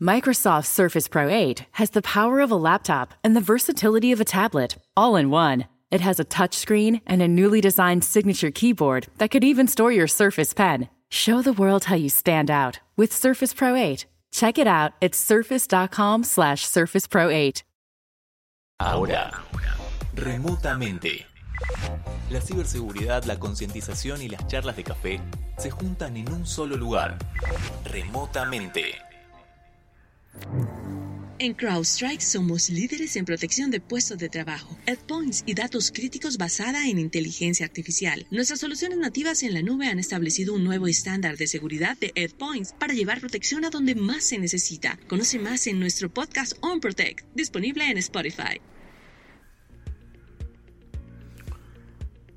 Microsoft Surface Pro 8 has the power of a laptop and the versatility of a tablet, all in one. It has a touchscreen and a newly designed signature keyboard that could even store your Surface Pen. Show the world how you stand out with Surface Pro 8. Check it out at surface.com slash surface pro 8. Ahora, remotamente. La ciberseguridad, la concientización y las charlas de café se juntan en un solo lugar. Remotamente. En CrowdStrike somos líderes en protección de puestos de trabajo, endpoints y datos críticos basada en inteligencia artificial. Nuestras soluciones nativas en la nube han establecido un nuevo estándar de seguridad de endpoints para llevar protección a donde más se necesita. Conoce más en nuestro podcast On Protect, disponible en Spotify.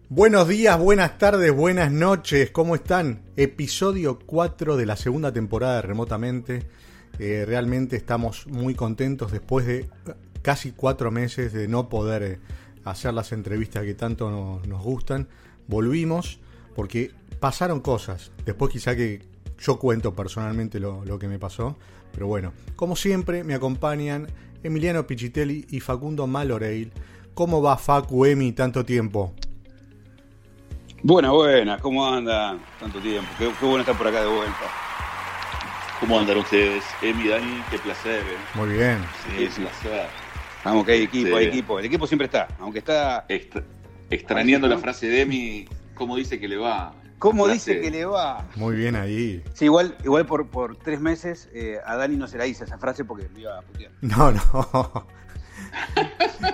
Buenos días, buenas tardes, buenas noches, ¿cómo están? Episodio 4 de la segunda temporada de Remotamente. Eh, realmente estamos muy contentos después de casi cuatro meses de no poder eh, hacer las entrevistas que tanto no- nos gustan. Volvimos porque pasaron cosas. Después quizá que yo cuento personalmente lo, lo que me pasó. Pero bueno, como siempre me acompañan Emiliano Pichitelli y Facundo Maloreil. ¿Cómo va Facu, Emi, tanto tiempo? Buena, buena, ¿cómo andan? Tanto tiempo, qué, qué bueno estar por acá de vuelta. ¿Cómo andan ustedes? Emi, Dani, qué placer. ¿eh? Muy bien. Sí, es un placer. Vamos, que hay equipo, Sí. hay equipo. El equipo siempre está, aunque está. Extra- extrañando la frase de Emi, ¿cómo dice que le va? ¿Cómo dice que le va? Muy bien ahí. Sí, igual, igual por, por tres meses eh, a Dani no se la hice esa frase porque me iba a putear. No, no.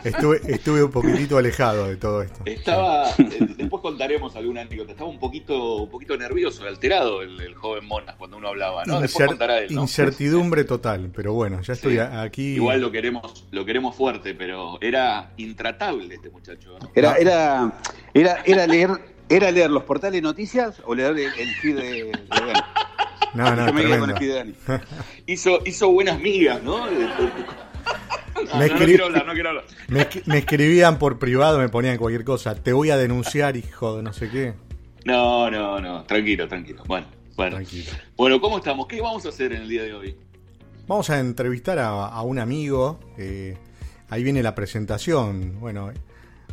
Estuve, estuve un poquitito alejado de todo esto. Estaba, eh, después contaremos alguna anécdota, estaba un poquito, un poquito nervioso, alterado el, el joven Monas cuando uno hablaba, ¿no? Después contará él, ¿no? Incertidumbre total, pero bueno, ya estoy Sí. aquí. Igual lo queremos, lo queremos fuerte, pero era intratable este muchacho, ¿no? Era, era, era, era leer, era leer los portales de noticias o leer el, el feed de, de Dani. No, no, Yo me quedé con el tremendo. feed de Dani. Hizo, hizo buenas migas, ¿no? No, quiero hablar, no quiero hablar. Me escribían por privado, me ponían cualquier cosa. Te voy a denunciar, hijo de no sé qué. No, no, no, tranquilo, tranquilo. Bueno, bueno. Tranquilo. Bueno, ¿cómo estamos? ¿Qué vamos a hacer en el día de hoy? Vamos a entrevistar a, a un amigo. eh, ahí viene la presentación. Bueno,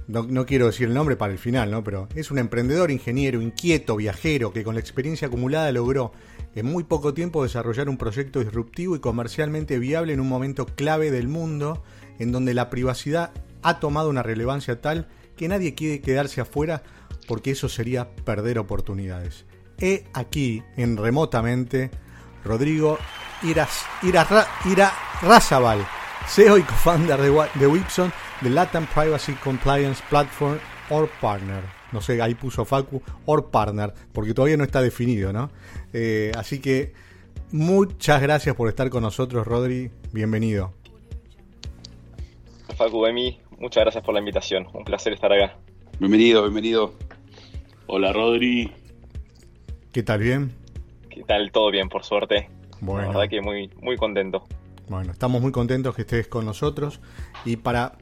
no, quiero decir el nombre para el final, ¿no? Pero es un emprendedor, ingeniero, inquieto, viajero, que con la experiencia acumulada logró en muy poco tiempo desarrollar un proyecto disruptivo y comercialmente viable en un momento clave del mundo, en donde la privacidad ha tomado una relevancia tal que nadie quiere quedarse afuera porque eso sería perder oportunidades. He aquí, en remotamente, Rodrigo Iras, Ira, Ira Razabal, CEO y co-founder de, de Wipson, de Latin Privacy Compliance Platform or Partner. No sé, ahí puso Facu, or Partner, porque todavía no está definido, ¿no? Eh, así que muchas gracias por estar con nosotros, Rodri. Bienvenido. Facu, Emi, muchas gracias por la invitación. Un placer estar acá. Bienvenido, bienvenido. Hola, Rodri. ¿Qué tal? ¿Bien? ¿Qué tal? Todo bien, por suerte. Bueno. La verdad que muy, muy contento. Bueno, estamos muy contentos que estés con nosotros y para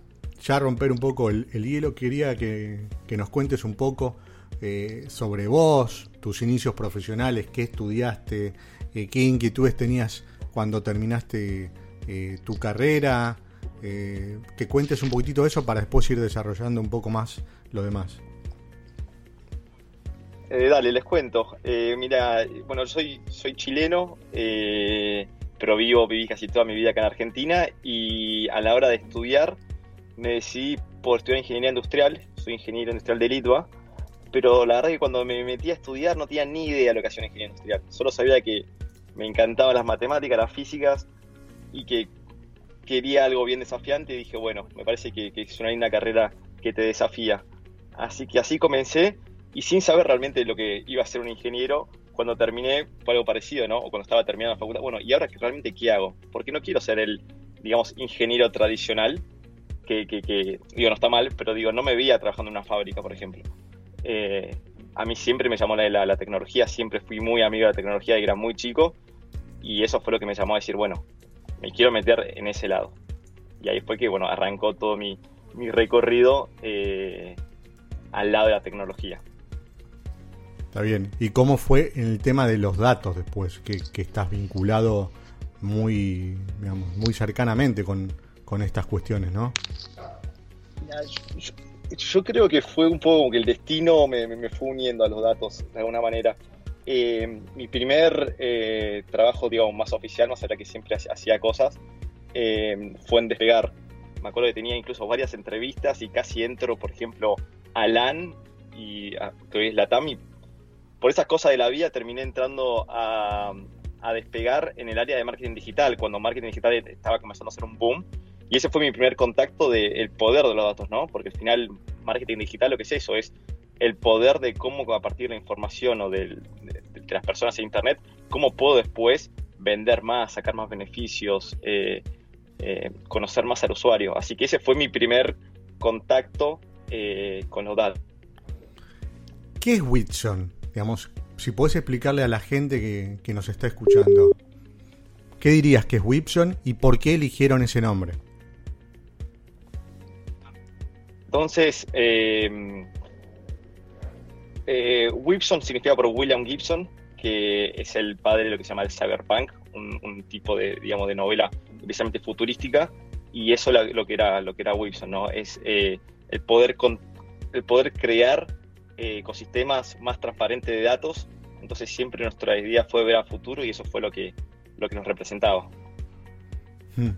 ya romper un poco el, el hielo, quería que, que nos cuentes un poco eh, sobre vos, tus inicios profesionales, qué estudiaste, eh, qué inquietudes tenías cuando terminaste eh, tu carrera, que cuentes un poquitito eso para después ir desarrollando un poco más lo demás. Dale, les cuento. Mira, bueno, soy, soy chileno, pero vivo, viví casi toda mi vida acá en Argentina y a la hora de estudiar me decidí por estudiar ingeniería industrial. Soy ingeniero industrial de Litva, pero la verdad que cuando me metí a estudiar no tenía ni idea de lo que hacía ingeniería industrial. Solo sabía que me encantaban las matemáticas, las físicas y que quería algo bien desafiante y dije, bueno, me parece que, que es una linda carrera que te desafía. Así que así comencé y sin saber realmente lo que iba a ser un ingeniero, cuando terminé fue algo parecido, ¿no? O cuando estaba terminando la facultad. Bueno, ¿y ahora realmente qué hago? Porque no quiero ser el, digamos, ingeniero tradicional, que, digo, no está mal, pero digo, no me veía trabajando en una fábrica, por ejemplo. Eh, a mí siempre me llamó la, la, la tecnología, siempre fui muy amigo de la tecnología y era muy chico, y eso fue lo que me llamó a decir, bueno, me quiero meter en ese lado. Y ahí fue que, bueno, arrancó todo mi, mi recorrido eh, al lado de la tecnología. Está bien. ¿Y cómo fue en el tema de los datos después? Que, que estás vinculado muy, digamos, muy cercanamente con, con estas cuestiones, ¿no? Yo, creo que fue un poco como que el destino me, me fue uniendo a los datos de alguna manera. Eh, mi primer eh, trabajo, digamos, más oficial, más allá que siempre hacía cosas, eh, fue en Despegar. Me acuerdo que tenía incluso varias entrevistas y casi entro, por ejemplo, a LAN y a, que es la TAMI. Por esas cosas de la vida terminé entrando a, a despegar en el área de marketing digital, cuando marketing digital estaba comenzando a ser un boom y ese fue mi primer contacto del poder de los datos, ¿no? Porque al final, marketing digital lo que es eso, es el poder de cómo a partir de la información o de, las personas en Internet, cómo puedo después vender más, sacar más beneficios, eh, eh, conocer más al usuario. Así que ese fue mi primer contacto eh, con los datos. ¿Qué es Whitson? Digamos, si puedes explicarle a la gente que, que nos está escuchando, ¿qué dirías que es Whitson y por qué eligieron ese nombre? Entonces, eh, eh, Gibson significa por William Gibson, que es el padre de lo que se llama el cyberpunk, un, tipo de, digamos, de novela precisamente futurística, y eso es lo que era lo que era Gibson, ¿no? Es eh, el poder el poder crear eh, ecosistemas más transparentes de datos. Entonces siempre nuestra idea fue ver a futuro y eso fue lo que lo que nos representaba. Hmm.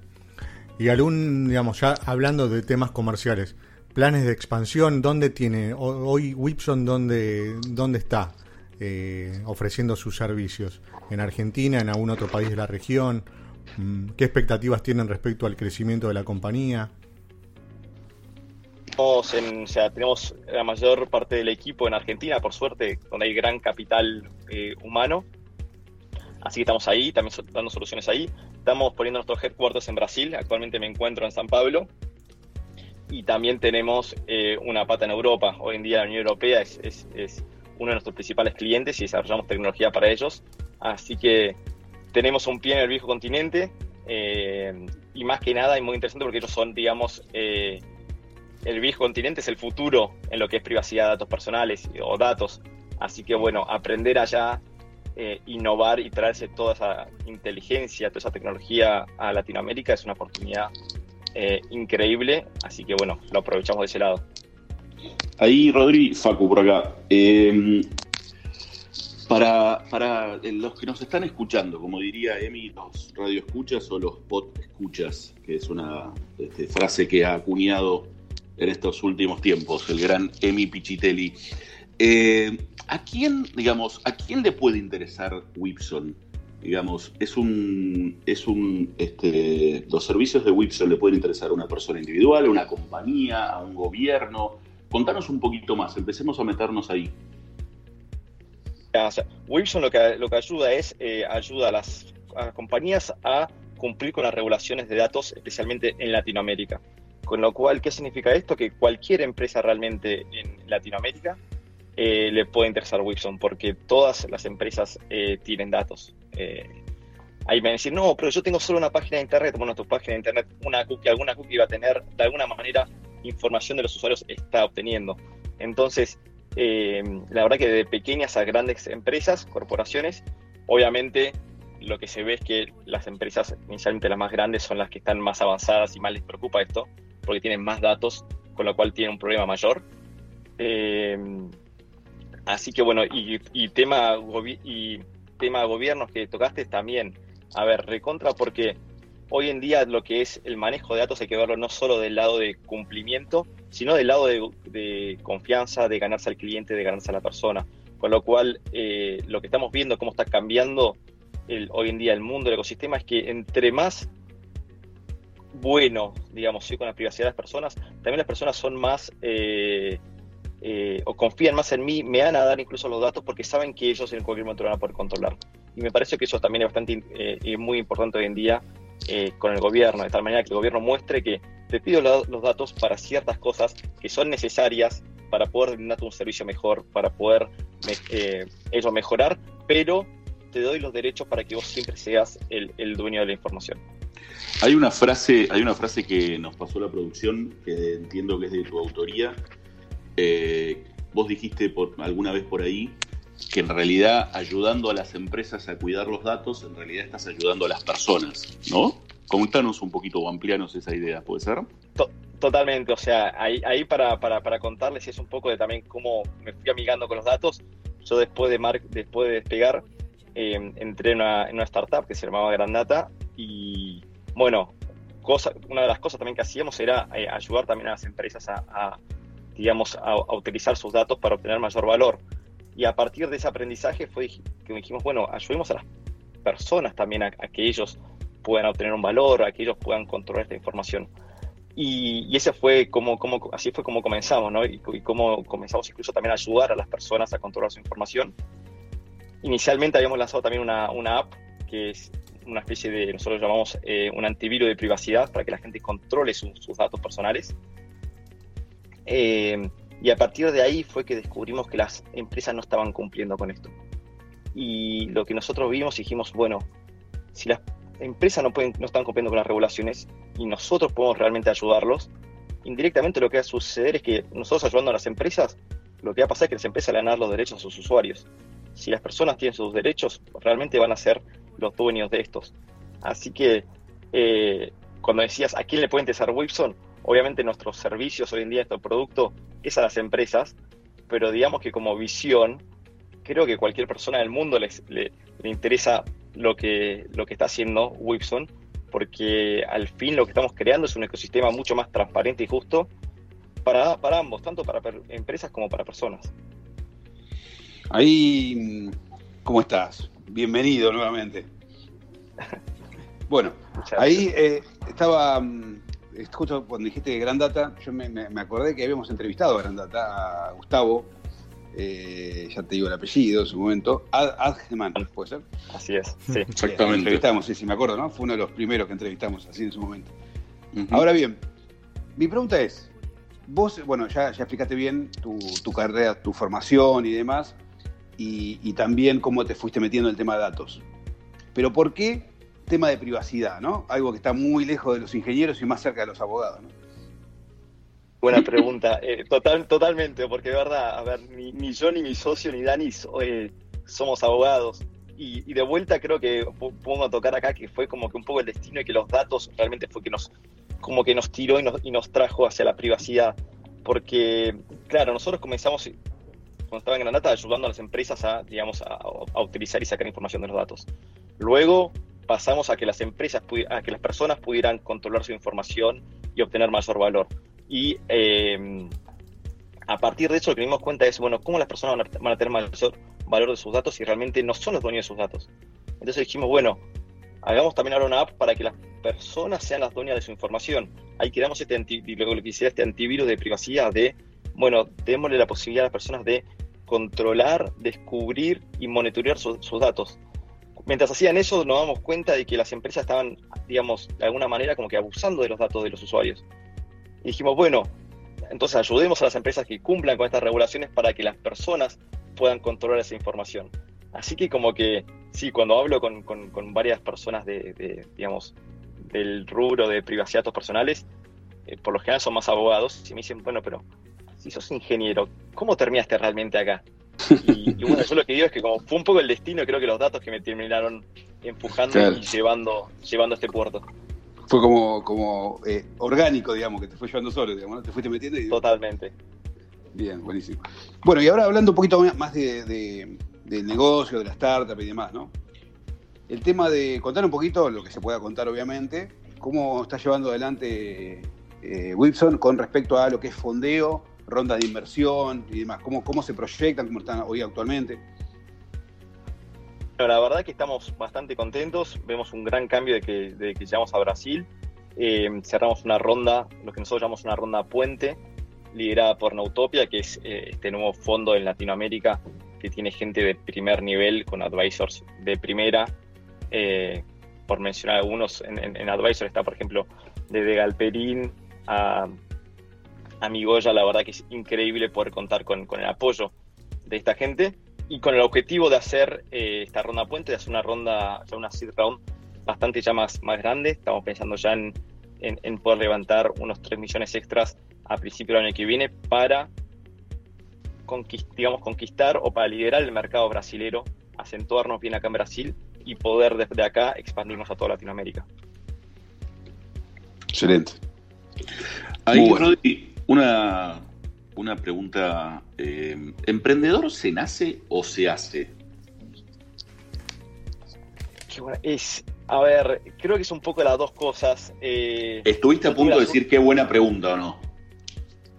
Y algún, digamos, ya hablando de temas comerciales, planes de expansión, ¿dónde tiene hoy Wipson dónde, dónde está eh, ofreciendo sus servicios? ¿En Argentina, en algún otro país de la región? Mm, ¿Qué expectativas tienen respecto al crecimiento de la compañía? o sea, tenemos la mayor parte del equipo en Argentina, por suerte, donde hay gran capital eh, humano. Así que estamos ahí, también dando soluciones ahí. Estamos poniendo nuestros headquarters en Brasil. Actualmente me encuentro en San Pablo y también tenemos eh, una pata en Europa. Hoy en día la Unión Europea es, es, uno de nuestros principales clientes y desarrollamos tecnología para ellos. Así que tenemos un pie en el viejo continente eh, y más que nada es muy interesante porque ellos son, digamos, eh, el viejo continente es el futuro en lo que es privacidad de datos personales o datos. Así que bueno, aprender allá, innovar y traerse toda esa inteligencia, toda esa tecnología a Latinoamérica es una oportunidad eh, increíble, así que bueno, lo aprovechamos de ese lado. Ahí, Rodri, Facu, por acá. Em, para, para, los que nos están escuchando, como diría Emi, los radioescuchas o los pot escuchas, que es una este, frase que ha acuñado en estos últimos tiempos el gran Emi Pichitelli. Eh, ¿A quién, digamos, a quién le puede interesar Wipson? Digamos, es un, es un, este, los servicios de Wipson le pueden interesar a una persona individual, a una compañía, a un gobierno. Contanos un poquito más, empecemos a meternos ahí. Wipson lo que, lo que ayuda es, eh, ayuda a las, compañías a cumplir con las regulaciones de datos, especialmente en Latinoamérica. Con lo cual, ¿qué significa esto? Que cualquier empresa realmente en Latinoamérica eh, le puede interesar Wipson, porque todas las empresas eh, tienen datos. Eh, ahí me van a decir, no, pero yo tengo solo una página de internet. Bueno, tu página de internet, una cookie, alguna cookie va a tener de alguna manera información de los usuarios está obteniendo. Entonces, la verdad que de pequeñas a grandes empresas, corporaciones, obviamente lo que se ve es que las empresas, inicialmente las más grandes, son las que están más avanzadas y más les preocupa esto, porque tienen más datos, con lo cual tienen un problema mayor. Así que bueno, y, y tema y tema de gobiernos que tocaste también. A ver, recontra porque hoy en día lo que es el manejo de datos hay que verlo no solo del lado de cumplimiento, sino del lado de, confianza, de ganarse al cliente, de ganarse a la persona. Con lo cual, eh, lo que estamos viendo, cómo está cambiando el, hoy en día el mundo, el ecosistema, es que entre más bueno, digamos, soy con la privacidad de las personas, también las personas son más eh, eh, o confían más en mí, me van a dar incluso los datos porque saben que ellos en cualquier momento van a poder controlar. Y me parece que eso también es bastante eh, muy importante hoy en día eh, con el gobierno, de tal manera que el gobierno muestre que te pido los datos para ciertas cosas que son necesarias para poder brindarte un servicio mejor, para poder ellos mejorar, pero te doy los derechos para que vos siempre seas el, el dueño de la información. Hay una frase, hay una frase que nos pasó la producción, que entiendo que es de tu autoría, eh, vos dijiste por, alguna vez por ahí que en realidad ayudando a las empresas a cuidar los datos, en realidad estás ayudando a las personas, ¿no? Comentanos un poquito o amplianos esa idea, ¿puede ser? totalmente, o sea, ahí, ahí para, para, para, contarles es un poco de también cómo me fui amigando con los datos. Yo después de, después de despegar eh, entré en una, en una, startup que se llamaba Grandata y bueno, cosa, una de las cosas también que hacíamos era eh, ayudar también a las empresas a, a digamos, a, a, utilizar sus datos para obtener mayor valor. Y a partir de ese aprendizaje fue que dijimos, bueno, ayudemos a las personas también a, a que ellos puedan obtener un valor, a que ellos puedan controlar esta información. Y, y, ese fue como, como, así fue como comenzamos, ¿no? Y, y cómo comenzamos incluso también a ayudar a las personas a controlar su información. Inicialmente habíamos lanzado también una, una app que es una especie de, nosotros llamamos eh, un antivirus de privacidad para que la gente controle su, sus datos personales. Eh, y a partir de ahí fue que descubrimos que las empresas no estaban cumpliendo con esto. Y lo que nosotros vimos dijimos, bueno, si las empresas no, están cumpliendo con las regulaciones y nosotros podemos realmente ayudarlos, indirectamente lo que va a suceder es que nosotros ayudando a las empresas, lo que va a pasar es que las empresas le van a dar los derechos a sus usuarios. Si las personas tienen sus derechos, realmente van a ser los dueños de estos. Así que eh, cuando decías a quién le puede interesar Wipson, obviamente nuestros servicios hoy en día, nuestro producto, es a las empresas, pero digamos que como visión, creo que cualquier persona del mundo les, le, le interesa lo que, lo que está haciendo Wipson, porque al fin lo que estamos creando es un ecosistema mucho más transparente y justo para, para ambos, tanto para empresas como para personas. Ahí, ¿cómo estás? Bienvenido nuevamente. Bueno, ahí eh, estaba, justo cuando dijiste Gran Data, yo me, me, me, acordé que habíamos entrevistado a Gran Data, a Gustavo, eh, ya te digo el apellido en su momento, Ad, Adgeman, ¿puede ser? Así es, sí. Exactamente. entrevistamos, sí, sí, me acuerdo, ¿no? Fue uno de los primeros que entrevistamos así en su momento. Uh -huh. Ahora bien, mi pregunta es, vos, bueno, ya, ya explicaste bien tu, tu, carrera, tu formación y demás, y, y, también cómo te fuiste metiendo en el tema de datos. Pero ¿por qué tema de privacidad, ¿no? Algo que está muy lejos de los ingenieros y más cerca de los abogados, ¿no? Buena pregunta. Eh, total, totalmente, porque de verdad, a ver, ni, ni yo, ni mi socio, ni Dani eh, somos abogados. Y, y, de vuelta creo que pongo a tocar acá que fue como que un poco el destino y que los datos realmente fue que nos, como que nos tiró y nos, y nos trajo hacia la privacidad. Porque, claro, nosotros comenzamos, cuando estaba en Granada, ayudando a las empresas a, digamos, a, a utilizar y sacar información de los datos. Luego pasamos a que las empresas, a que las personas pudieran controlar su información y obtener mayor valor. Y eh, a partir de eso lo que nos dimos cuenta es, bueno, cómo las personas van a, tener mayor valor de sus datos si realmente no son los dueños de sus datos. Entonces dijimos, bueno, hagamos también ahora una app para que las personas sean las dueñas de su información. Ahí creamos este hiciera este antivirus de privacidad de, bueno, démosle la posibilidad a las personas de controlar, descubrir y monitorear su, sus datos. Mientras hacían eso, nos damos cuenta de que las empresas estaban, digamos, de alguna manera como que abusando de los datos de los usuarios. Y dijimos, bueno, entonces ayudemos a las empresas que cumplan con estas regulaciones para que las personas puedan controlar esa información. Así que como que, sí, cuando hablo con, varias personas de, de, digamos, del rubro de privacidad de datos personales, eh, por lo general son más abogados, y me dicen, bueno, pero si sos ingeniero, ¿cómo terminaste realmente acá? Y, y, bueno, yo lo que digo es que como fue un poco el destino, creo que los datos que me terminaron empujando claro. y llevando, llevando a este puerto fue como, como eh, orgánico, digamos, que te fue llevando solo, digamos, ¿no? te fuiste metiendo y... Totalmente. Bien, buenísimo. Bueno, y ahora hablando un poquito más de, de, del negocio, de la startup y demás, ¿no? El tema de contar un poquito, lo que se pueda contar obviamente, cómo está llevando adelante eh, Wipson con respecto a lo que es fondeo, ronda de inversión y demás, cómo, cómo se proyectan, cómo están hoy actualmente. La verdad que estamos bastante contentos, vemos un gran cambio de que, de que llegamos a Brasil, eh, cerramos una ronda, lo que nosotros llamamos una ronda puente, liderada por Nautopia, que es eh, este nuevo fondo en Latinoamérica que tiene gente de primer nivel, con advisors de primera, eh, por mencionar algunos, en, en, en advisor está por ejemplo desde Galperín a, a Migoya, la verdad que es increíble poder contar con, con el apoyo de esta gente y con el objetivo de hacer eh, esta ronda puente, de hacer una ronda, ya una seed round bastante ya más, más grande. Estamos pensando ya en, en, en, poder levantar unos 3 millones extras a principio del año que viene para digamos, conquistar o para liderar el mercado brasilero, acentuarnos bien acá en Brasil y poder desde acá expandirnos a toda Latinoamérica. Excelente. Ahí, Rodri, una, una pregunta. Eh, ¿Emprendedor se nace o se hace? es, a ver, creo que es un poco las dos cosas. Eh, ¿Estuviste a punto de decir qué buena pregunta o no?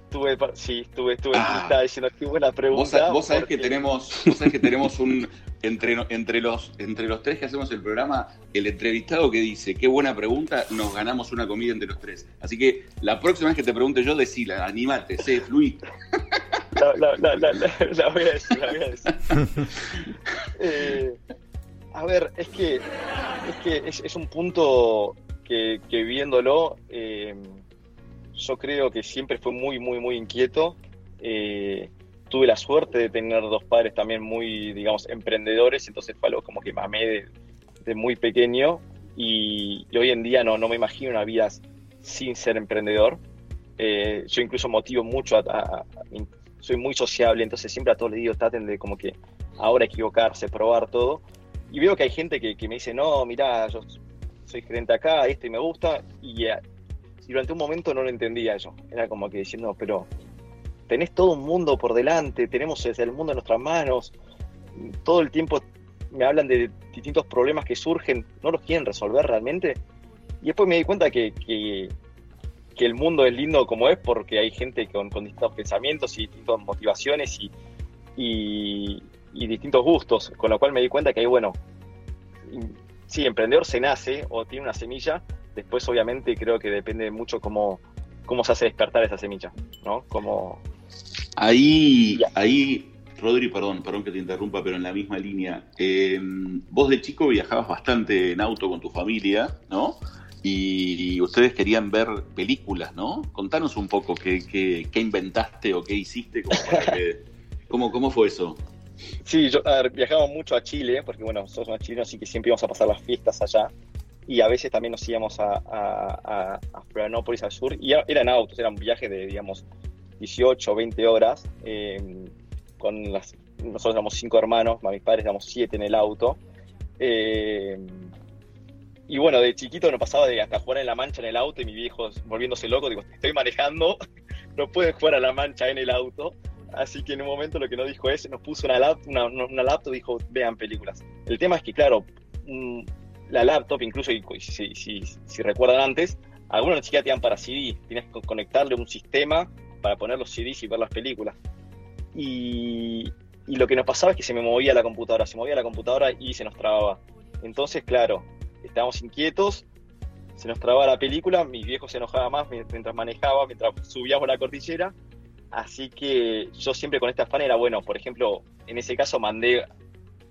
Estuve, sí, estuve, estuve ah. diciendo qué buena pregunta. Vos, sabés que tenemos, vos sabés que tenemos un entre, entre los entre los tres que hacemos el programa, el entrevistado que dice qué buena pregunta, nos ganamos una comida entre los tres. Así que la próxima vez que te pregunte yo, decila, animate, sé fluid. La, voy a decir, la voy a decir. eh, a ver, es que es, que es, un punto que, viéndolo, eh, yo creo que siempre fue muy, muy, muy inquieto. Eh, tuve la suerte de tener dos padres también muy, digamos, emprendedores, entonces fue algo como que mamé de, muy pequeño y, hoy en día no, no me imagino una vida sin ser emprendedor. Eh, yo incluso motivo mucho a, soy muy sociable, entonces siempre a todos les digo, traten de como que ahora equivocarse, probar todo y veo que hay gente que, me dice, no, mira, yo soy gerente acá, esto y me gusta, y, eh, y, durante un momento no lo entendía eso. Era como que diciendo, pero tenés todo un mundo por delante, tenemos el mundo en nuestras manos, todo el tiempo me hablan de distintos problemas que surgen, no los quieren resolver realmente. Y después me di cuenta que, que, el mundo es lindo como es porque hay gente con, distintos pensamientos y distintas motivaciones y, y, distintos gustos, con lo cual me di cuenta que, bueno, sí, emprendedor se nace o tiene una semilla, después obviamente creo que depende mucho cómo, cómo se hace despertar esa semilla, ¿no? Como... Ahí, ahí, Rodri, perdón, perdón que te interrumpa, pero en la misma línea, eh, vos de chico viajabas bastante en auto con tu familia, ¿no? Y, ustedes querían ver películas, ¿no? Contanos un poco qué, qué, qué inventaste o qué hiciste, como ¿cómo, ¿cómo fue eso? Sí, yo, a viajábamos mucho a Chile, porque bueno, somos chilenos, así que siempre íbamos a pasar las fiestas allá. Y a veces también nos íbamos a, a, a, Florianópolis al sur. Y eran autos, eran viajes de, digamos, 18 o 20 horas. Eh, con las, nosotros éramos cinco hermanos, mis padres éramos siete en el auto. Eh, y bueno, de chiquito no pasaba de hasta jugar en la mancha en el auto y mi viejo volviéndose loco, digo, estoy manejando, no puedes jugar a la mancha en el auto. Así que en un momento lo que nos dijo es, nos puso una, laptop, una, laptop y dijo, vean películas. El tema es que, claro, mm, la laptop, incluso si, si, recuerdan antes, algunos ni siquiera tenían para CD, tienes que conectarle un sistema para poner los CDs y ver las películas. Y, lo que nos pasaba es que se me movía la computadora, se movía la computadora y se nos trababa. Entonces, claro, estábamos inquietos, se nos trababa la película, mi viejo se enojaba más mientras manejaba, mientras subíamos la cordillera, Así que yo siempre con esta afán era, bueno, por ejemplo, en ese caso mandé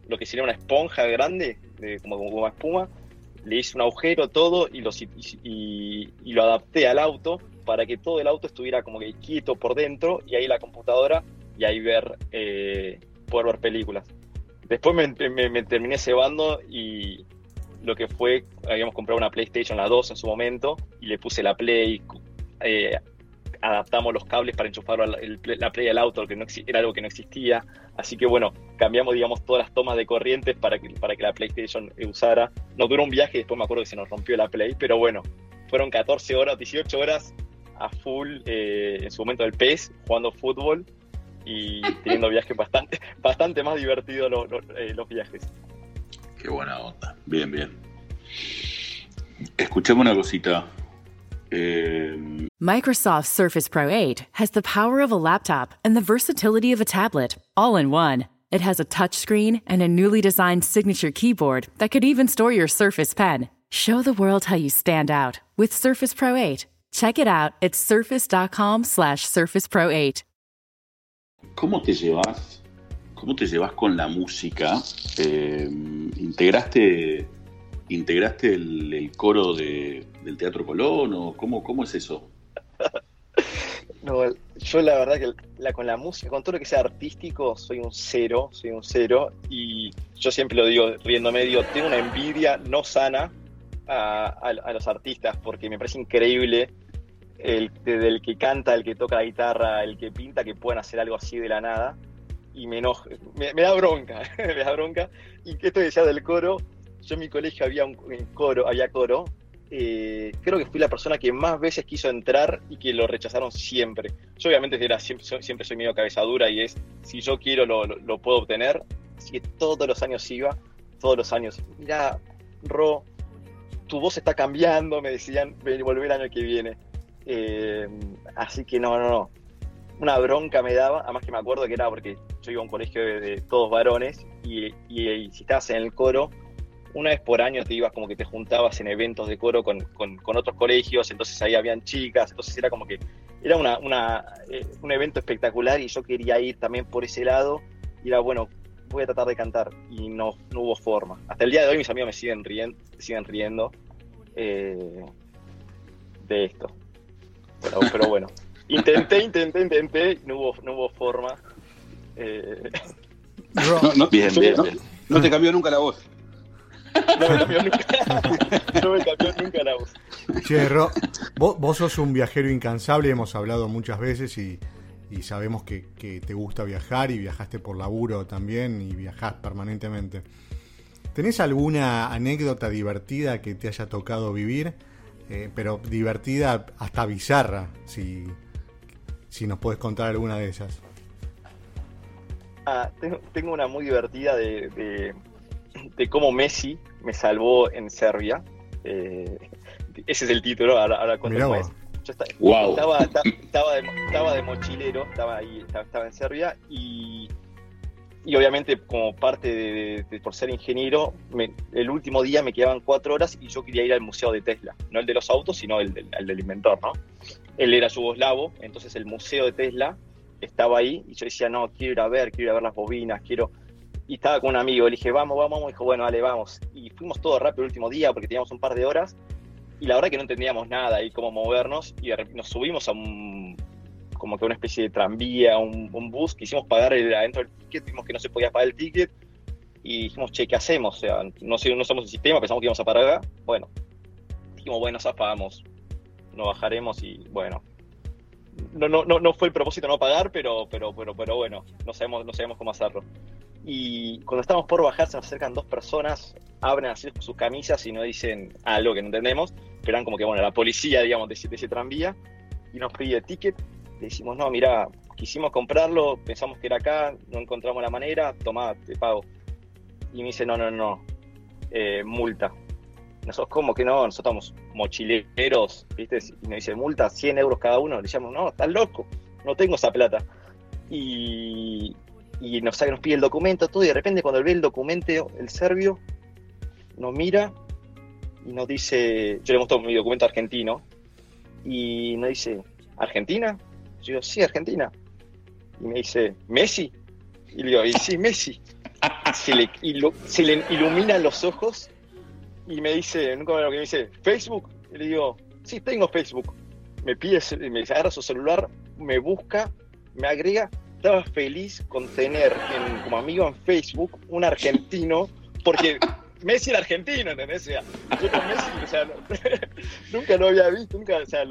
lo que sería una esponja grande, de, como, como espuma, le hice un agujero, todo, y, lo adapté al auto para que todo el auto estuviera como que quieto por dentro, y ahí la computadora, y ahí ver, eh, poder ver películas. Después me, terminé cebando y lo que fue, habíamos comprado una PlayStation la 2 en su momento, y le puse la Play, eh, adaptamos los cables para enchufar la Play al auto, que no era algo que no existía. Así que bueno, cambiamos, digamos, todas las tomas de corrientes para que, para que la PlayStation usara. Nos duró un viaje y después me acuerdo que se nos rompió la Play, pero bueno, fueron 14 horas, 18 horas a full eh, en su momento del PES, jugando fútbol y teniendo viajes bastante, bastante más divertidos eh, los viajes. Qué buena onda. Bien, bien. Escuchemos una cosita. Um, Microsoft Surface Pro 8 has the power of a laptop and the versatility of a tablet, all in one. It has a touchscreen and a newly designed signature keyboard that could even store your Surface Pen. Show the world how you stand out with Surface Pro 8. Check it out at surface.com slash Surface Pro 8. ¿Cómo te llevas? ¿Cómo te llevas con la música? Eh, ¿Integraste ¿Integraste el, coro de, del Teatro Colón o cómo, cómo es eso? no, yo la verdad que la, con la música, con todo lo que sea artístico, soy un cero, soy un cero. Y yo siempre lo digo riéndome, digo, tengo una envidia no sana a, los artistas porque me parece increíble el, que canta, el que toca la guitarra, el que pinta, que puedan hacer algo así de la nada. y me enoja, me, da bronca, me da bronca. Y que esto decía del coro, yo en mi colegio había un coro, había coro, eh, creo que fui la persona que más veces quiso entrar y que lo rechazaron siempre. Yo obviamente era, siempre, siempre soy medio cabezadura y es, si yo quiero lo, puedo obtener, así que todos los años iba, todos los años, mira, Ro, tu voz está cambiando, me decían, volver el año que viene. Eh, así que no, no, no. Una bronca me daba, además que me acuerdo que era porque yo iba a un colegio de, todos varones y, si estabas en el coro, una vez por año te ibas como que te juntabas en eventos de coro con, otros colegios, entonces ahí habían chicas, entonces era como que era una, eh, un evento espectacular y yo quería ir también por ese lado y era bueno, voy a tratar de cantar y no, no hubo forma. Hasta el día de hoy mis amigos me siguen riendo, siguen riendo eh, de esto. Pero, bueno, intenté, intenté, intenté y no hubo, no hubo forma. Eh, no, bien, bien, no te cambió nunca la voz. No me cambió nunca, no me cambió nunca la voz. Che, vos, sos un viajero incansable, hemos hablado muchas veces y, sabemos que, te gusta viajar y viajaste por laburo también y viajás permanentemente. ¿Tenés alguna anécdota divertida que te haya tocado vivir? Eh, pero divertida hasta bizarra, si, si nos puedes contar alguna de esas. Ah, tengo, una muy divertida de de cómo Messi me salvó en Serbia. Eh, ese es el título, ahora, ahora Yo estaba, estaba, de, mochilero, estaba ahí, estaba, en Serbia y, y obviamente como parte de, por ser ingeniero, el último día me quedaban cuatro horas y yo quería ir al museo de Tesla, no el de los autos, sino el del, el del inventor, ¿no? Él era yugoslavo, entonces el museo de Tesla estaba ahí y yo decía, no, quiero ir a ver, quiero ir a ver las bobinas, quiero y estaba con un amigo, le dije, vamos, vamos, vamos, dijo, bueno, dale, vamos. Y fuimos todo rápido el último día porque teníamos un par de horas y la verdad que no entendíamos nada y cómo movernos y nos subimos a un, como que una especie de tranvía, un, bus, quisimos pagar el, adentro del ticket, vimos que no se podía pagar el ticket y dijimos, che, ¿qué hacemos? O sea, no, no somos el sistema, pensamos que íbamos a parar acá. Bueno, dijimos, bueno, zafamos, nos bajaremos y bueno. No, no, no, no fue el propósito no pagar, pero, pero, pero, pero bueno, no sabemos, no sabemos cómo hacerlo y cuando estamos por bajar se nos acercan dos personas, abren así sus camisas y nos dicen algo que no entendemos, pero eran como que, bueno, la policía, digamos, de, ese tranvía, y nos pide ticket, le decimos, no, mira, quisimos comprarlo, pensamos que era acá, no encontramos la manera, toma, te pago. Y me dice, no, no, no, eh, multa. Nosotros, ¿cómo que no? Nosotros estamos mochileros, ¿viste? Y nos dice, multa, 100 euros cada uno. Le decíamos, no, estás loco, no tengo esa plata. Y, y nos, nos pide el documento, todo, y de repente cuando ve el documento, el serbio nos mira y nos dice, yo le muestro mi documento argentino, y nos dice, ¿Argentina? Yo digo, sí, Argentina. Y me dice, ¿Messi? Y le digo, y sí, Messi. Se le, se le iluminan los ojos y me dice, nunca me lo que me dice, ¿Facebook? Y le digo, sí, tengo Facebook. Me pide, me agarra su celular, me busca, me agrega estaba feliz con tener como amigo en Facebook un argentino, porque Messi era argentino, ¿entendés? O yo con Messi, o sea, nunca lo había visto, nunca, o sea,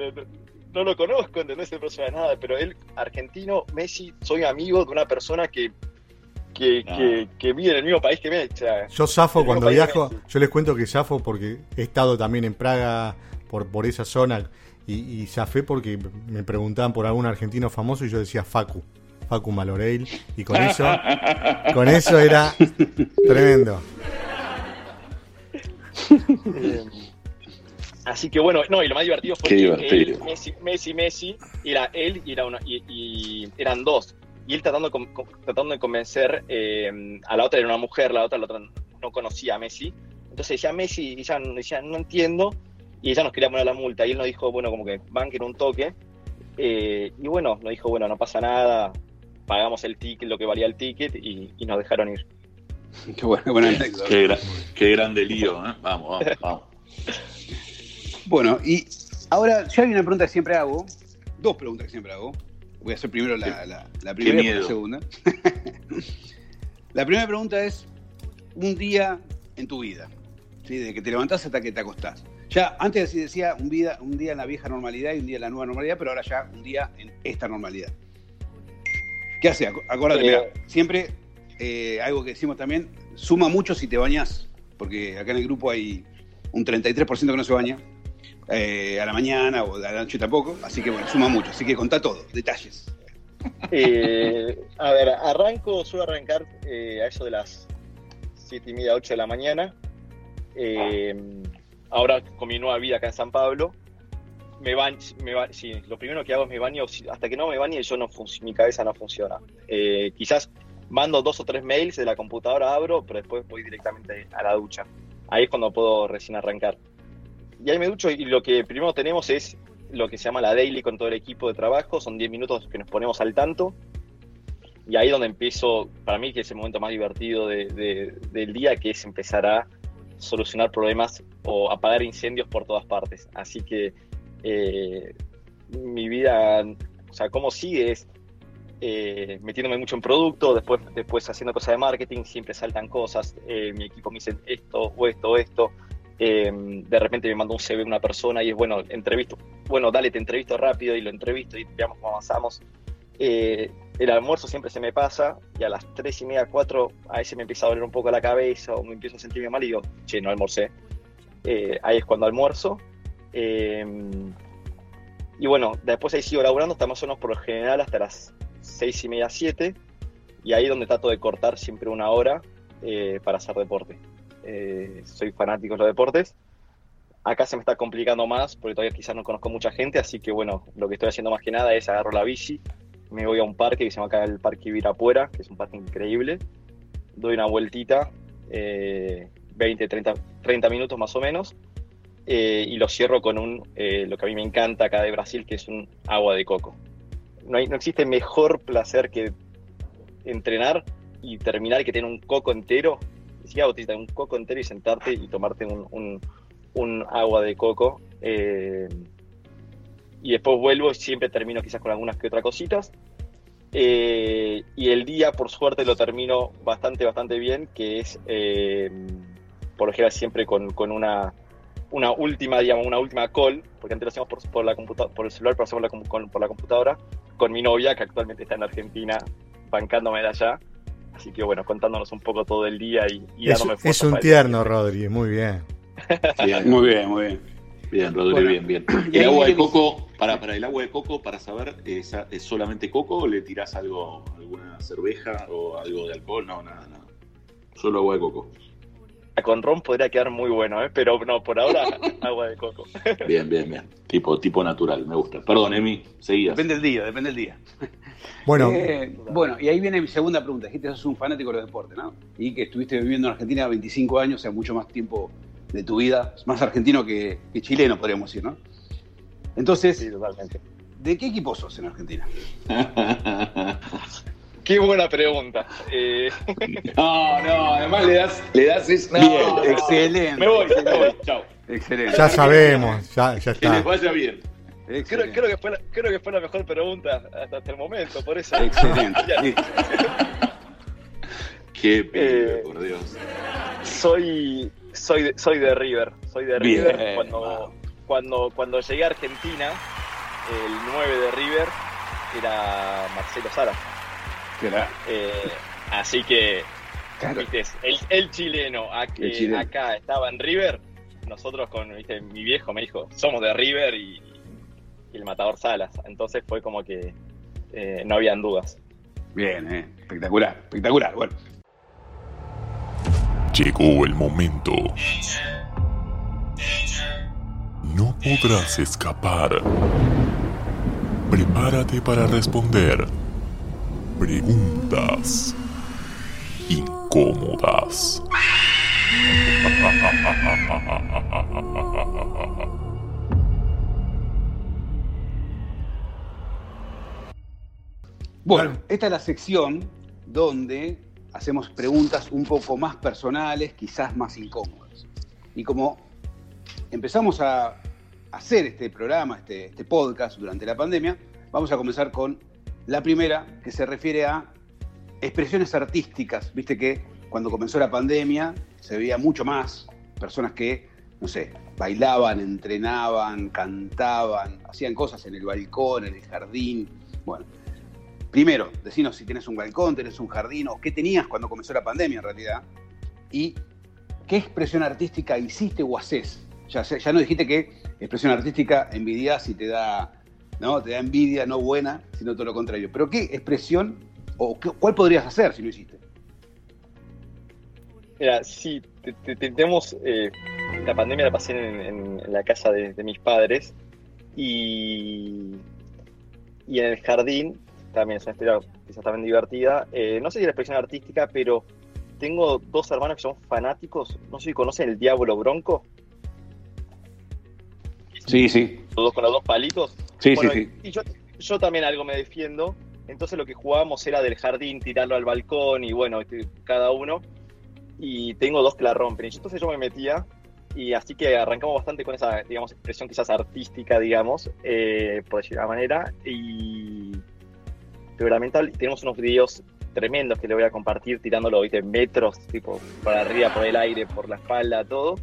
no lo conozco, ¿entendés? No sabe nada, pero él, argentino, Messi, soy amigo de una persona que que, que, vive en el mismo país que me. yo zafo cuando viajo, yo les cuento que zafo porque he estado también en Praga por, por esa zona y, y zafé porque me preguntaban por algún argentino famoso y yo decía Facu. Facu Maloreil, y con eso, con eso era tremendo. Así que bueno, no, y lo más divertido fue que Messi, Messi, Messi, era él y, era una, y, eran dos. Y él tratando, tratando de convencer eh, a la otra, era una mujer, la otra, la otra no conocía a Messi. Entonces decía Messi, y ella decía, no entiendo, y ella nos quería poner la multa. Y él nos dijo, bueno, como que banquen un toque. Eh, y bueno, nos dijo, bueno, no pasa nada, pagamos el ticket, lo que valía el ticket y, nos dejaron ir. Qué buena, buena anécdota. Qué, qué grande lío, ¿eh? Vamos, vamos, vamos. Bueno, y ahora ya hay una pregunta que siempre hago, dos preguntas que siempre hago. Voy a hacer primero la, la, primera y la segunda. la primera pregunta es, un día en tu vida, ¿sí? de que te levantás hasta que te acostás. Ya antes decía un, vida, un día en la vieja normalidad y un día en la nueva normalidad, pero ahora ya un día en esta normalidad. ¿Qué hace? Acuérdate, siempre eh, algo que decimos también, suma mucho si te bañas, porque acá en el grupo hay un 33% que no se baña, eh, a la mañana o a la noche tampoco, así que bueno, suma mucho, así que contá todo, detalles. Eh, a ver, arranco, suelo arrancar a eso de las 7 y media, 8 de la mañana. ahora con mi nueva vida acá en San Pablo, me baño, me sí, lo primero que hago es me baño, hasta que no me bañe yo no mi cabeza no funciona. quizás mando dos o tres mails de la computadora, abro, pero después voy directamente a la ducha. Ahí es cuando puedo recién arrancar. Y ahí me ducho y lo que primero tenemos es lo que se llama la daily con todo el equipo de trabajo, son 10 minutos que nos ponemos al tanto. Y ahí es donde empiezo, para mí que es el momento más divertido del día, que es empezar a solucionar problemas o apagar incendios por todas partes. Así que eh, mi vida, o sea, cómo sigue es eh, metiéndome mucho en producto, después, después haciendo cosas de marketing, siempre saltan cosas, eh, mi equipo me dice esto o esto o esto, eh, de repente me manda un CV una persona y es bueno, entrevisto, bueno, dale, te entrevisto rápido y lo entrevisto y veamos cómo avanzamos. el almuerzo siempre se me pasa y a las 3 y media, 4 a veces me empieza a doler un poco la cabeza o me empiezo a sentirme mal y digo, che, no almorcé. ahí es cuando almuerzo. y bueno, después ahí sigo laburando, estamos o por lo general hasta las seis y media, siete, y ahí es donde trato de cortar siempre una hora eh, para hacer deporte. Eh, soy fanático de los deportes. Acá se me está complicando más porque todavía quizás no conozco mucha gente, así que bueno, lo que estoy haciendo más que nada es agarro la bici, me voy a un parque que se llama acá el Parque Virapuera, que es un parque increíble, doy una vueltita, 20, 30, 30 minutos más o menos, eh, y lo cierro con un, lo que a mí me encanta acá de Brasil, que es un agua de coco no, no existe mejor placer que entrenar y terminar que tener un coco entero. Decía botita, un coco entero y sentarte y tomarte un, agua de coco. Eh, y después vuelvo y siempre termino quizás con algunas que otras cositas. Eh, y el día, por suerte, lo termino bastante, bastante bien, que es, eh, por lo general, siempre con, con una una última, digamos, una última call, porque antes lo hacíamos por, por, la por el celular, pero hacemos la, por la computadora, con mi novia, que actualmente está en Argentina, bancándome de allá. Así que bueno, contándonos un poco todo el día y, y es, dándome Es un tierno, Rodri, muy bien. Muy bien, muy bien. Bien, Rodri, bien, bien. El agua de coco, para, para el agua de coco, para saber, ¿es, ¿es solamente coco o le tirás algo, alguna cerveja o algo de alcohol? No, nada, nada. Solo agua de coco con ron podría quedar muy bueno, ¿eh? pero no, por ahora agua de coco. Bien, bien, bien. Tipo, tipo natural, me gusta. Perdón, Emi, seguías. Depende del día, depende del día. Bueno. Eh, bueno, y ahí viene mi segunda pregunta. Dijiste que sos un fanático de los deportes, ¿no? Y que estuviste viviendo en Argentina 25 años, o sea, mucho más tiempo de tu vida. Más argentino que, chileno, podríamos decir, ¿no? Entonces, sí, totalmente. ¿de qué equipo sos en Argentina? Qué buena pregunta. Eh... No, no, además le das, le das eso. bien, excelente. Me voy, me voy, chao. Excelente. Ya sabemos, ya, ya está. Que les vaya bien. Creo, creo, que fue la, creo que fue la mejor pregunta hasta, hasta el momento, por eso. Excelente. Qué peligro, eh, por Dios. Soy, soy, de, soy de River. Soy de River. Cuando, cuando, cuando llegué a Argentina, el 9 de River era Marcelo Sara. Eh, así que, El, chileno, acá estaba en River, nosotros con mi viejo me dijo, somos de River y, el matador Salas. Entonces fue como que eh, no habían dudas. Bien, eh. espectacular, espectacular. Bueno. Llegó el momento. No podrás escapar. Prepárate para responder Preguntas incómodas. Bueno, esta es la sección donde hacemos preguntas un poco más personales, quizás más incómodas. Y como empezamos a hacer este programa, este, este podcast durante la pandemia, vamos a comenzar con la primera, que se refiere a expresiones artísticas. Viste que cuando comenzó la pandemia se veía mucho más personas que, no sé, bailaban, entrenaban, cantaban, hacían cosas en el balcón, en el jardín. Bueno, primero, decinos si tienes un balcón, tenés un jardín, o qué tenías cuando comenzó la pandemia en realidad, y qué expresión artística hiciste o haces. Ya, ya no dijiste que expresión artística envidias y te da, ¿no? te da envidia, no buena, sino todo lo contrario. Pero qué expresión o cuál podrías hacer si lo hiciste. Mira, sí, tenemos eh, la pandemia la pasé en, la casa de, mis padres y, y en el jardín también es una historia quizás también divertida. Eh, no sé si la expresión artística, pero tengo dos hermanos que son fanáticos. No sé si conocen el Diablo Bronco. Sí, sí. Los dos con los dos palitos. Sí, sí, sí. Y yo, yo también algo me defiendo. Entonces lo que jugábamos era del jardín, tirarlo al balcón y bueno, este, cada uno. Y tengo dos que la rompen. Entonces yo me metía y así que arrancamos bastante con esa, digamos, expresión quizás artística, digamos, eh, por decir de alguna manera. Y pero lamentablemente tenemos unos videos tremendos que le voy a compartir tirándolo, viste, metros, tipo, para arriba, por el aire, por la espalda, todo.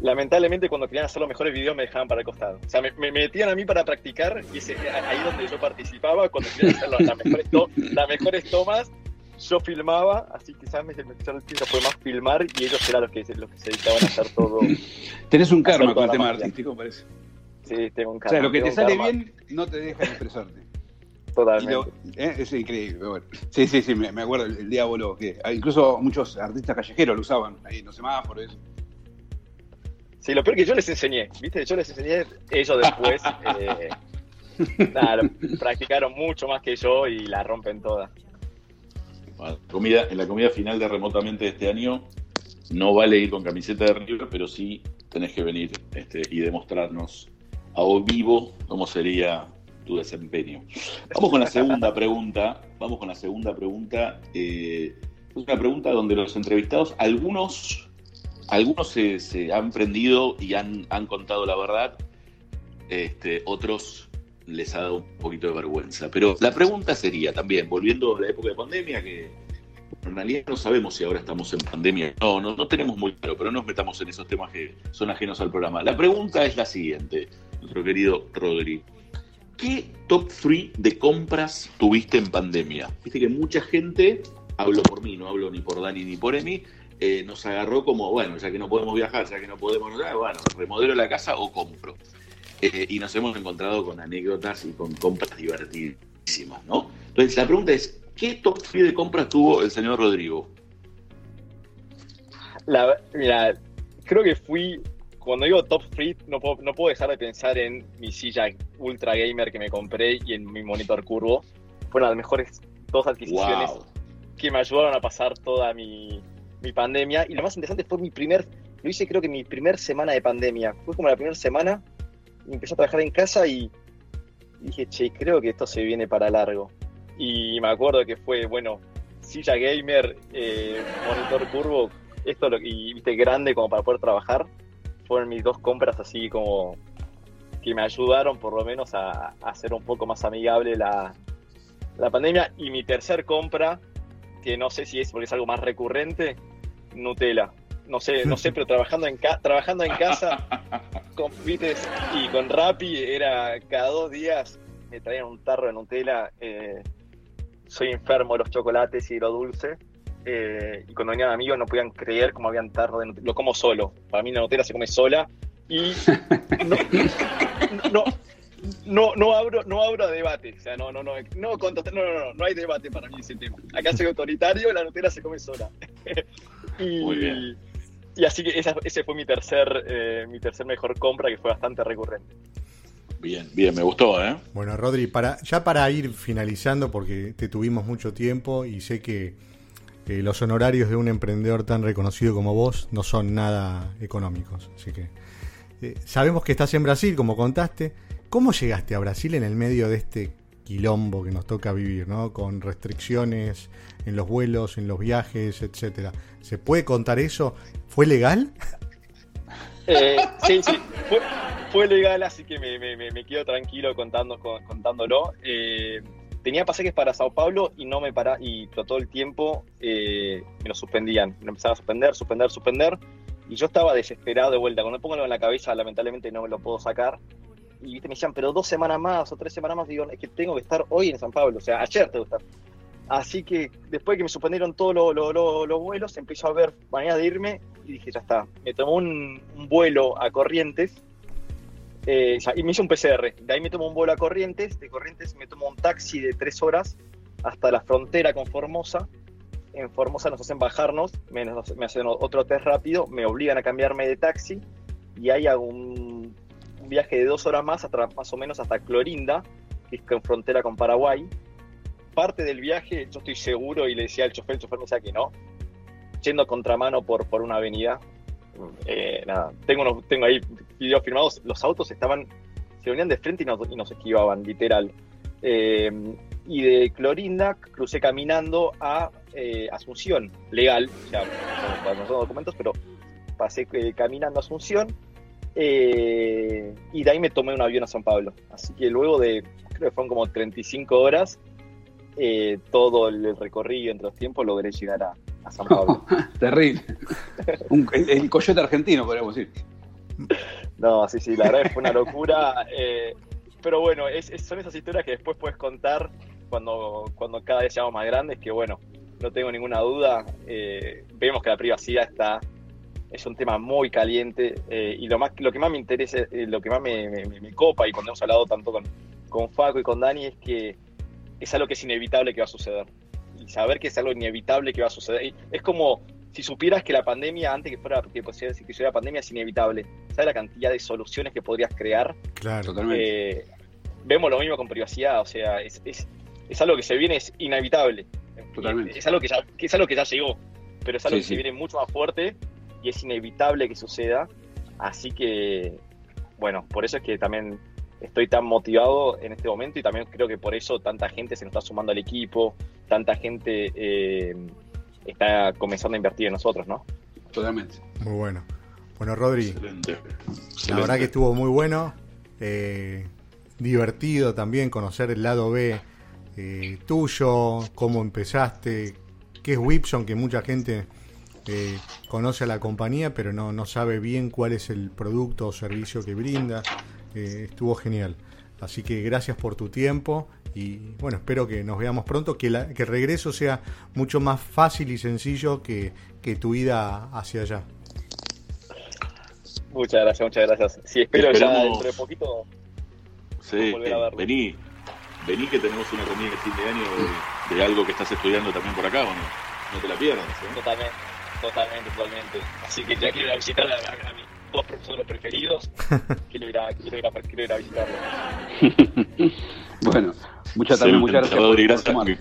Lamentablemente cuando querían hacer los mejores videos me dejaban para el costado. O sea, me, metían a mí para practicar y ese, ahí donde yo participaba, cuando querían hacer las, mejores, las mejores tomas, yo filmaba, así que quizás me fue más filmar y ellos eran los que, los que se dedicaban a hacer todo. Tenés un karma con el tema artístico, parece. Sí, tengo un karma. O sea, lo que te sale bien no te deja expresarte. Totalmente. ¿eh? Es increíble. Sí, sí, sí, me, acuerdo el, diablo, que ah, incluso muchos artistas callejeros lo usaban ahí en los semáforos. Sí, lo peor que yo les enseñé, ¿viste? Yo les enseñé, ellos después, eh, practicaron mucho más que yo y la rompen todas. comida, en la comida final de remotamente este año, no vale ir con camiseta de River, pero sí tenés que venir este, y demostrarnos a vivo cómo sería tu desempeño. Vamos con la segunda pregunta. Vamos con la segunda pregunta. Eh, es una pregunta donde los entrevistados, algunos, algunos se, han prendido y han, contado la verdad, este, otros les ha dado un poquito de vergüenza. Pero la pregunta sería también, volviendo a la época de pandemia, que en realidad no sabemos si ahora estamos en pandemia. No, no, no tenemos muy claro, pero no nos metamos en esos temas que son ajenos al programa. La pregunta es la siguiente, nuestro querido Rodri. ¿Qué top 3 de compras tuviste en pandemia? Viste que mucha gente, hablo por mí, no hablo ni por Dani ni por Emi, eh, nos agarró como, bueno, ya que no podemos viajar, ya que no podemos, bueno, remodelo la casa o compro. Eh, y nos hemos encontrado con anécdotas y con compras divertidísimas, ¿no? Entonces, la pregunta es, ¿qué top 3 de compras tuvo el señor Rodrigo? La, mira, creo que fui cuando digo top free, no puedo, no puedo dejar de pensar en mi silla ultra gamer que me compré y en mi monitor curvo. Fueron las mejores dos adquisiciones que me ayudaron a pasar toda mi, mi, pandemia. Y lo más interesante fue mi primer, lo hice creo que mi primer semana de pandemia. Fue como la primera semana y empecé a trabajar en casa y dije, che, creo que esto se viene para largo. Y me acuerdo que fue, bueno, silla gamer, eh, monitor curvo, esto lo, y viste grande como para poder trabajar fueron mis dos compras así como que me ayudaron por lo menos a, hacer un poco más amigable la, pandemia. Y mi tercer compra, que no sé si es porque es algo más recurrente, Nutella. No sé, no sé, pero trabajando en, trabajando en casa con Vites y con Rappi era cada dos días me traían un tarro de Nutella. Eh, soy enfermo de los chocolates y lo dulce. Eh, y cuando venían amigos no podían creer cómo habían tarro de Nutella. Lo como solo. Para mí la Nutella se come sola. Y no, no, no, abro, no abro debate. O sea, no, no, no, no, no, no, no, hay debate para mí ese tema. Acá soy autoritario, la Nutella se come sola. y, Muy bien. y así que esa, ese fue mi tercer, eh, mi tercer mejor compra que fue bastante recurrente. Bien, bien, me gustó, ¿eh? Bueno, Rodri, para, ya para ir finalizando, porque te tuvimos mucho tiempo y sé que los honorarios de un emprendedor tan reconocido como vos no son nada económicos. Así que eh, sabemos que estás en Brasil, como contaste. ¿Cómo llegaste a Brasil en el medio de este quilombo que nos toca vivir, ¿no? Con restricciones en los vuelos, en los viajes, etcétera. ¿Se puede contar eso? ¿Fue legal? Eh, sí, sí, fue, legal, así que me, quedo tranquilo contando, contándolo. Eh, tenía pasajes para Sao Paulo y no me para y todo el tiempo eh, me lo suspendían. Me empezaban a suspender, suspender, suspender. Y yo estaba desesperado de vuelta. Cuando pongo en la cabeza, lamentablemente no me lo puedo sacar. Y ¿viste? me decían, pero dos semanas más o tres semanas más, digo, es que tengo que estar hoy en San Pablo, o sea, ayer tengo que estar. Así que después que me suspendieron todos los vuelos, empezó a ver manera de irme y dije, ya está. Me tomó un, vuelo a Corrientes eh, y me hizo un PCR. De ahí me tomó un vuelo a Corrientes, de Corrientes me tomó un taxi de tres horas hasta la frontera con Formosa. En Formosa nos hacen bajarnos, me, me hacen otro test rápido, me obligan a cambiarme de taxi y ahí hago un, viaje de dos horas más, más o menos hasta Clorinda, que es en frontera con Paraguay parte del viaje, yo estoy seguro, y le decía al chofer, el chofer me decía que no, yendo contramano por, por una avenida. Eh, nada, tengo, tengo ahí videos firmados, los autos estaban, se venían de frente y nos, y nos esquivaban, literal. Eh, y de Clorinda crucé caminando a eh, Asunción, legal, o sea, no son documentos, pero pasé caminando a Asunción. Y de ahí me tomé un avión a San Pablo. Así que luego de, creo que fueron como 35 horas, eh, todo el recorrido entre los tiempos logré llegar a, San Pablo. Terrible. el, coyote argentino, podríamos decir. No, sí, sí, la verdad fue una locura. Eh, pero bueno, son esas historias que después puedes contar cuando, cuando cada vez seamos más grandes, que bueno, no tengo ninguna duda. Eh, vemos que la privacidad está es un tema muy caliente y lo más lo que más me interesa, lo que más me, me, copa y cuando hemos hablado tanto con, con Faco y con Dani es que es algo que es inevitable que va a suceder. Y saber que es algo inevitable que va a suceder. Es como si supieras que la pandemia, antes que fuera que que la pandemia, es inevitable. ¿Sabes la cantidad de soluciones que podrías crear? Claro, totalmente. Eh, vemos lo mismo con privacidad, o sea, es, es, algo que se viene, es inevitable. Totalmente. Es, algo que ya, es algo que ya llegó, pero es algo que se viene mucho más fuerte y es inevitable que suceda. Así que, bueno, por eso es que también estoy tan motivado en este momento y también creo que por eso tanta gente se nos está sumando al equipo, tanta gente eh, está comenzando a invertir en nosotros, ¿no? Totalmente. Muy bueno. Bueno, Rodri, la verdad que estuvo muy bueno, eh, divertido también conocer el lado B eh, tuyo, cómo empezaste, qué es Whipson, que mucha gente conoce a la compañía, pero no, no sabe bien cuál es el producto o servicio que brinda estuvo genial. Así que gracias por tu tiempo y bueno, espero que nos veamos pronto, que, que el regreso sea mucho más fácil y sencillo que, tu ida hacia allá. Muchas gracias, muchas gracias. Sí, espero ya dentro de poquito sí, volver a verlo. Vení, vení que tenemos una reunión de fin de año de, algo que estás estudiando también por acá, ¿o no? No te la pierdas. ¿eh? Totalmente, totalmente, totalmente. Así que ya quiero visitar a, a, mí dos profesores preferidos, quiero ir a, quiero ir a, quiero ir a visitarlos. bueno, muchas, también, muchas gracias. gracias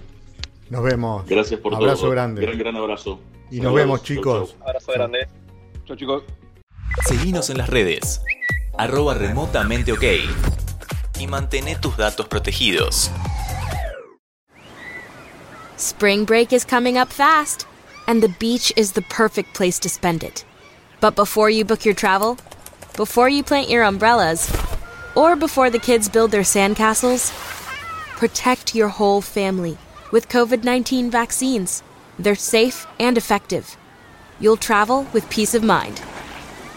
nos vemos. Gracias por abrazo todo. grande. Gran, gran abrazo. Y nos vemos, chicos. Abrazo grande. Chau, chicos. Seguinos en las redes. Arroba remotamente ok. Y mantén tus datos protegidos. Spring break is coming up fast. And the beach is the perfect place to spend it. But before you book your travel, before you plant your umbrellas, or before the kids build their sandcastles, protect your whole family with COVID 19 vaccines. They're safe and effective. You'll travel with peace of mind.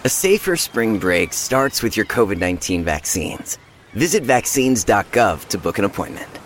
A safer spring break starts with your COVID 19 vaccines. Visit vaccines.gov to book an appointment.